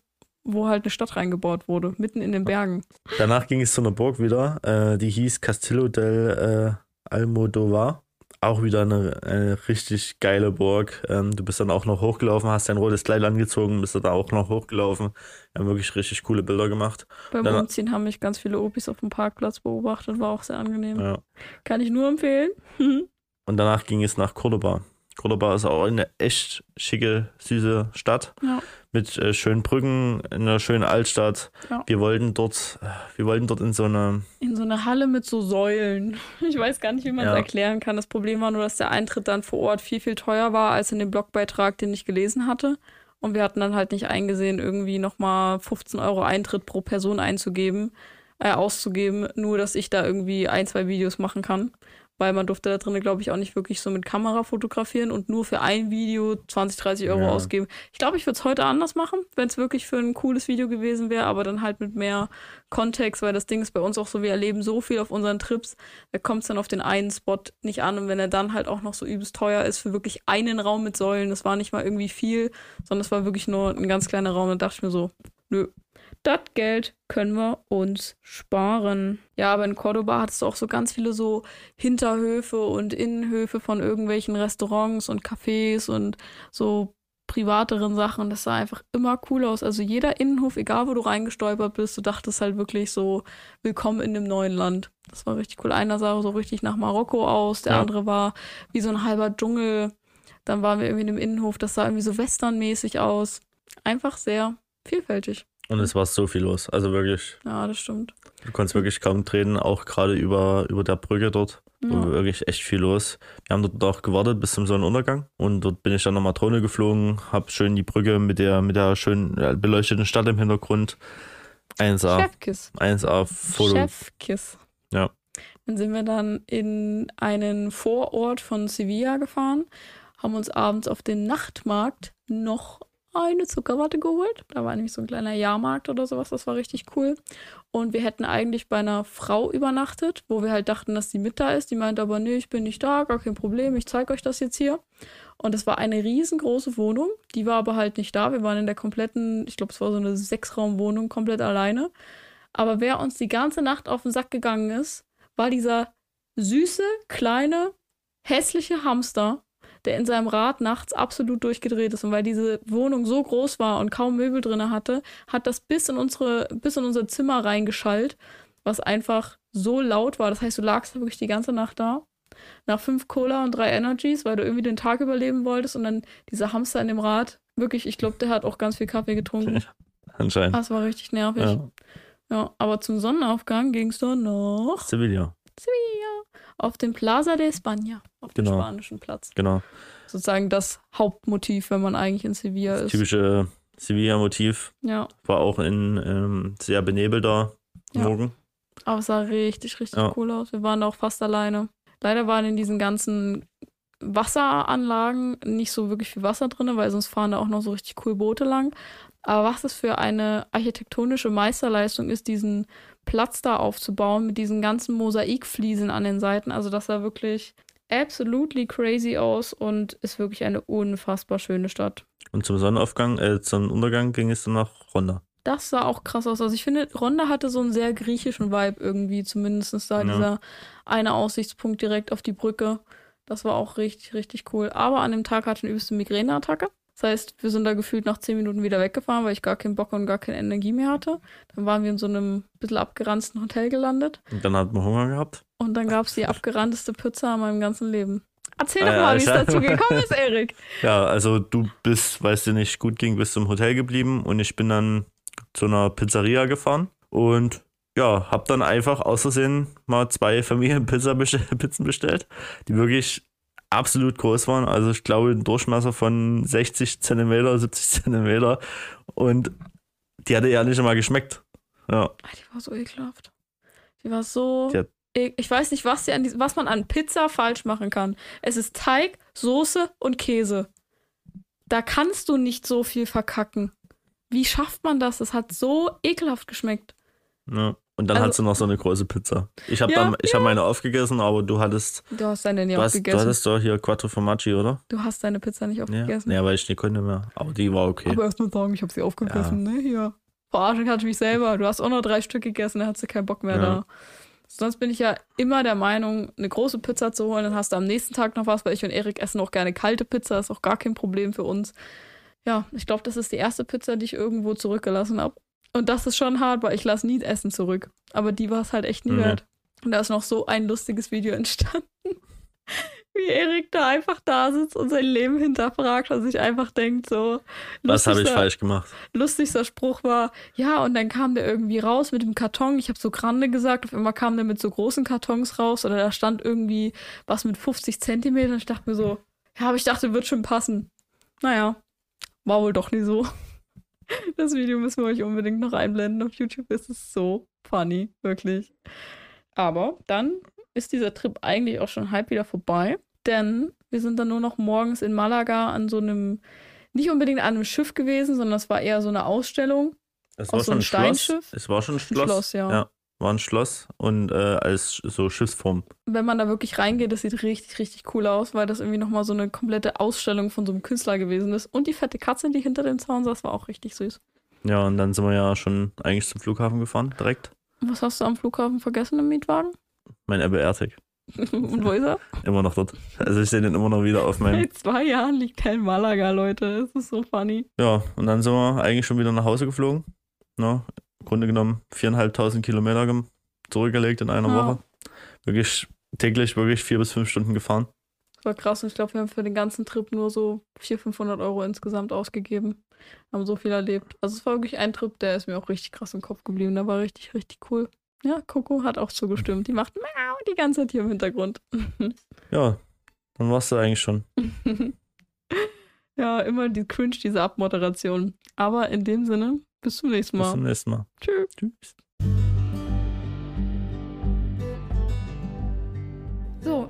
wo halt eine Stadt reingebaut wurde, mitten in den Bergen. Danach ging es zu einer Burg wieder, äh, die hieß Castillo del äh, Almodovar. Auch wieder eine, eine richtig geile Burg. Ähm, du bist dann auch noch hochgelaufen, hast dein rotes Kleid angezogen, bist dann auch noch hochgelaufen. Wir haben wirklich richtig coole Bilder gemacht. Beim dann, Umziehen haben mich ganz viele Opis auf dem Parkplatz beobachtet, war auch sehr angenehm. Ja. Kann ich nur empfehlen. Und danach ging es nach Cordoba. Cordoba ist auch eine echt schicke, süße Stadt. Ja mit äh, schönen Brücken in einer schönen Altstadt. Ja. Wir wollten dort, wir wollten dort in so eine in so eine Halle mit so Säulen. Ich weiß gar nicht, wie man es ja. erklären kann. Das Problem war nur, dass der Eintritt dann vor Ort viel viel teuer war als in dem Blogbeitrag, den ich gelesen hatte. Und wir hatten dann halt nicht eingesehen, irgendwie nochmal 15 Euro Eintritt pro Person einzugeben, äh, auszugeben, nur dass ich da irgendwie ein, zwei Videos machen kann weil man durfte da drin, glaube ich, auch nicht wirklich so mit Kamera fotografieren und nur für ein Video 20, 30 Euro ja. ausgeben. Ich glaube, ich würde es heute anders machen, wenn es wirklich für ein cooles Video gewesen wäre, aber dann halt mit mehr Kontext, weil das Ding ist bei uns auch so, wir erleben so viel auf unseren Trips, da kommt es dann auf den einen Spot nicht an und wenn er dann halt auch noch so übelst teuer ist für wirklich einen Raum mit Säulen, das war nicht mal irgendwie viel, sondern es war wirklich nur ein ganz kleiner Raum, da dachte ich mir so, nö, das Geld können wir uns sparen. Ja, aber in Cordoba hattest du auch so ganz viele so Hinterhöfe und Innenhöfe von irgendwelchen Restaurants und Cafés und so privateren Sachen. Das sah einfach immer cool aus. Also jeder Innenhof, egal wo du reingestolpert bist, du dachtest halt wirklich so, willkommen in dem neuen Land. Das war richtig cool. Einer sah so richtig nach Marokko aus, der ja. andere war wie so ein halber Dschungel. Dann waren wir irgendwie in einem Innenhof, das sah irgendwie so westernmäßig aus. Einfach sehr vielfältig. Und es war so viel los. Also wirklich. Ja, das stimmt. Du konntest wirklich kaum treten, auch gerade über, über der Brücke dort. Ja. wirklich echt viel los. Wir haben dort auch gewartet bis zum Sonnenuntergang. Und dort bin ich dann nochmal Drohne geflogen, hab schön die Brücke mit der, mit der schön beleuchteten Stadt im Hintergrund. 1A. Chefkiss. 1A Foto. Chefkiss. Ja. Dann sind wir dann in einen Vorort von Sevilla gefahren, haben uns abends auf den Nachtmarkt noch eine Zuckerwatte geholt. Da war nämlich so ein kleiner Jahrmarkt oder sowas, das war richtig cool. Und wir hätten eigentlich bei einer Frau übernachtet, wo wir halt dachten, dass die mit da ist. Die meinte aber, nee, ich bin nicht da, gar kein Problem, ich zeige euch das jetzt hier. Und es war eine riesengroße Wohnung, die war aber halt nicht da. Wir waren in der kompletten, ich glaube, es war so eine Sechsraumwohnung, komplett alleine. Aber wer uns die ganze Nacht auf den Sack gegangen ist, war dieser süße, kleine, hässliche Hamster, der in seinem Rad nachts absolut durchgedreht ist. Und weil diese Wohnung so groß war und kaum Möbel drin hatte, hat das bis in unsere, bis in unser Zimmer reingeschallt, was einfach so laut war. Das heißt, du lagst wirklich die ganze Nacht da. Nach fünf Cola und drei Energies, weil du irgendwie den Tag überleben wolltest und dann dieser Hamster in dem Rad. Wirklich, ich glaube, der hat auch ganz viel Kaffee getrunken. Anscheinend. Das war richtig nervig. Ja, ja aber zum Sonnenaufgang ging es dann noch. Sevilla. Sevilla auf dem Plaza de España, auf genau. dem spanischen Platz. Genau. Sozusagen das Hauptmotiv, wenn man eigentlich in Sevilla das ist. Typische Sevilla-Motiv. Ja. War auch in ähm, sehr benebelter Morgen. Ja. Aber es sah richtig, richtig ja. cool aus. Wir waren da auch fast alleine. Leider waren in diesen ganzen Wasseranlagen nicht so wirklich viel Wasser drin, weil sonst fahren da auch noch so richtig cool Boote lang. Aber was das für eine architektonische Meisterleistung ist, diesen Platz da aufzubauen mit diesen ganzen Mosaikfliesen an den Seiten. Also das sah wirklich absolutely crazy aus und ist wirklich eine unfassbar schöne Stadt. Und zum Sonnenaufgang, äh, zum Untergang ging es dann nach Ronda. Das sah auch krass aus. Also ich finde, Ronda hatte so einen sehr griechischen Vibe irgendwie, zumindest da ja. dieser eine Aussichtspunkt direkt auf die Brücke. Das war auch richtig, richtig cool. Aber an dem Tag hatte ich eine übelste Migräneattacke. Das heißt, wir sind da gefühlt nach zehn Minuten wieder weggefahren, weil ich gar keinen Bock und gar keine Energie mehr hatte. Dann waren wir in so einem bisschen abgeranzten Hotel gelandet. Und dann hatten wir Hunger gehabt. Und dann gab es die abgerannteste Pizza in meinem ganzen Leben. Erzähl doch äh, mal, wie es dazu gekommen ist, Erik. Ja, also du bist, weil es dir nicht gut ging, bist im Hotel geblieben und ich bin dann zu einer Pizzeria gefahren und ja, hab dann einfach aus Versehen mal zwei Familienpizzen bestellt, die wirklich absolut groß waren. Also ich glaube, ein Durchmesser von 60 Zentimeter, 70 Zentimeter. Und die hatte ja nicht einmal geschmeckt. Ja. Ah, Die war so ekelhaft. Die war so. Die e- Ich weiß nicht, was, an was man an Pizza falsch machen kann. Es ist Teig, Soße und Käse. Da kannst du nicht so viel verkacken. Wie schafft man das? Das hat so ekelhaft geschmeckt. ja. Und dann Also- hat sie noch so eine große Pizza. Ich habe Ja, dann, ich habe meine aufgegessen, aber du hattest, Du hast deine nicht du hast, du aufgegessen. hattest doch hier Quattro Formaggi, oder? Du hast deine Pizza nicht Ja. aufgegessen. Ja, weil ich nicht konnte mehr. Aber die war okay. Aber erst mal sagen, ich habe sie aufgegessen, ne? Hier. Verarschen kann ich mich selber. Du hast auch noch drei Stück gegessen, dann hast du keinen Bock mehr Ja. da. Sonst bin ich ja immer der Meinung, eine große Pizza zu holen, dann hast du am nächsten Tag noch was, weil ich und Erik essen auch gerne kalte Pizza, ist auch gar kein Problem für uns. Ja, ich glaube, das ist die erste Pizza, die ich irgendwo zurückgelassen habe. Und das ist schon hart, weil ich lasse nie Essen zurück. Aber die war es halt echt nie Nee. wert. Und da ist noch so ein lustiges Video entstanden. Wie Erik da einfach da sitzt und sein Leben hinterfragt und sich einfach denkt, so. Was habe ich falsch gemacht? lustigster Spruch war, ja, und dann kam der irgendwie raus mit dem Karton. Ich habe so Grande gesagt, auf einmal kam der mit so großen Kartons raus oder da stand irgendwie was mit 50 Zentimetern. Ich dachte mir so, ja, aber ich dachte, wird schon passen. Naja, war wohl doch nie so. Das Video müssen wir euch unbedingt noch einblenden. Auf YouTube ist es so funny, wirklich. Aber dann ist dieser Trip eigentlich auch schon halb wieder vorbei, denn wir sind dann nur noch morgens in Malaga an so einem nicht unbedingt an einem Schiff gewesen, sondern es war eher so eine Ausstellung. Es war so schon einem ein Schloss. Steinschiff? Es war schon ein Ein Schloss. Schloss, ja. ja. War ein Schloss und äh, als so Schiffsform. Wenn man da wirklich reingeht, das sieht richtig, richtig cool aus, weil das irgendwie nochmal so eine komplette Ausstellung von so einem Künstler gewesen ist. Und die fette Katze, die hinter dem Zaun saß, war auch richtig süß. Ja, und dann sind wir ja schon eigentlich zum Flughafen gefahren, direkt. Was hast du am Flughafen vergessen im Mietwagen? Mein Apple AirTag. Und wo ist er? Immer noch dort. Also ich sehe den immer noch wieder auf meinem. Seit zwei Jahren liegt er in Malaga, Leute. Es ist so funny. Ja, und dann sind wir eigentlich schon wieder nach Hause geflogen. Ne? Im Grunde genommen viereinhalbtausend Kilometer zurückgelegt in einer Ja. Woche. Wirklich täglich, wirklich vier bis fünf Stunden gefahren. Das war krass und ich glaube, wir haben für den ganzen Trip nur so 400, 500 Euro insgesamt ausgegeben. Haben so viel erlebt. Also es war wirklich ein Trip, der ist mir auch richtig krass im Kopf geblieben. Der war richtig, richtig cool. Ja, Coco hat auch zugestimmt. Die macht Miau die ganze Zeit hier im Hintergrund. Ja, dann warst du eigentlich schon. ja, immer die cringe, diese Abmoderation. Aber in dem Sinne, bis zum nächsten Bis Mal. zum nächsten Mal. Tschüss. Tschüss.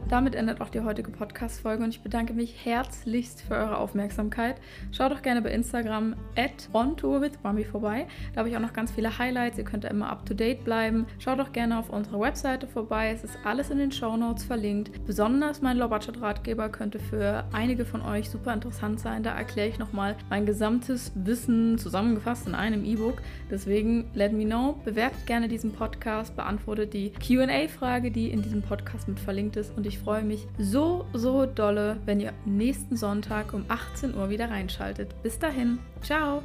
Damit endet auch die heutige Podcast-Folge und ich bedanke mich herzlichst für eure Aufmerksamkeit. Schaut doch gerne bei Instagram at ontourwithbambi vorbei. Da habe ich auch noch ganz viele Highlights. Ihr könnt da immer up to date bleiben. Schaut doch gerne auf unserer Webseite vorbei. Es ist alles in den Show Notes verlinkt. Besonders mein Low-Budget-Ratgeber könnte für einige von euch super interessant sein. Da erkläre ich nochmal mein gesamtes Wissen zusammengefasst in einem E-Book. Deswegen let me know. Bewerbt gerne diesen Podcast, beantwortet die QA-Frage, die in diesem Podcast mit verlinkt ist. Und ich freue mich so, so dolle, wenn ihr nächsten Sonntag um 18 Uhr wieder reinschaltet. Bis dahin. Ciao.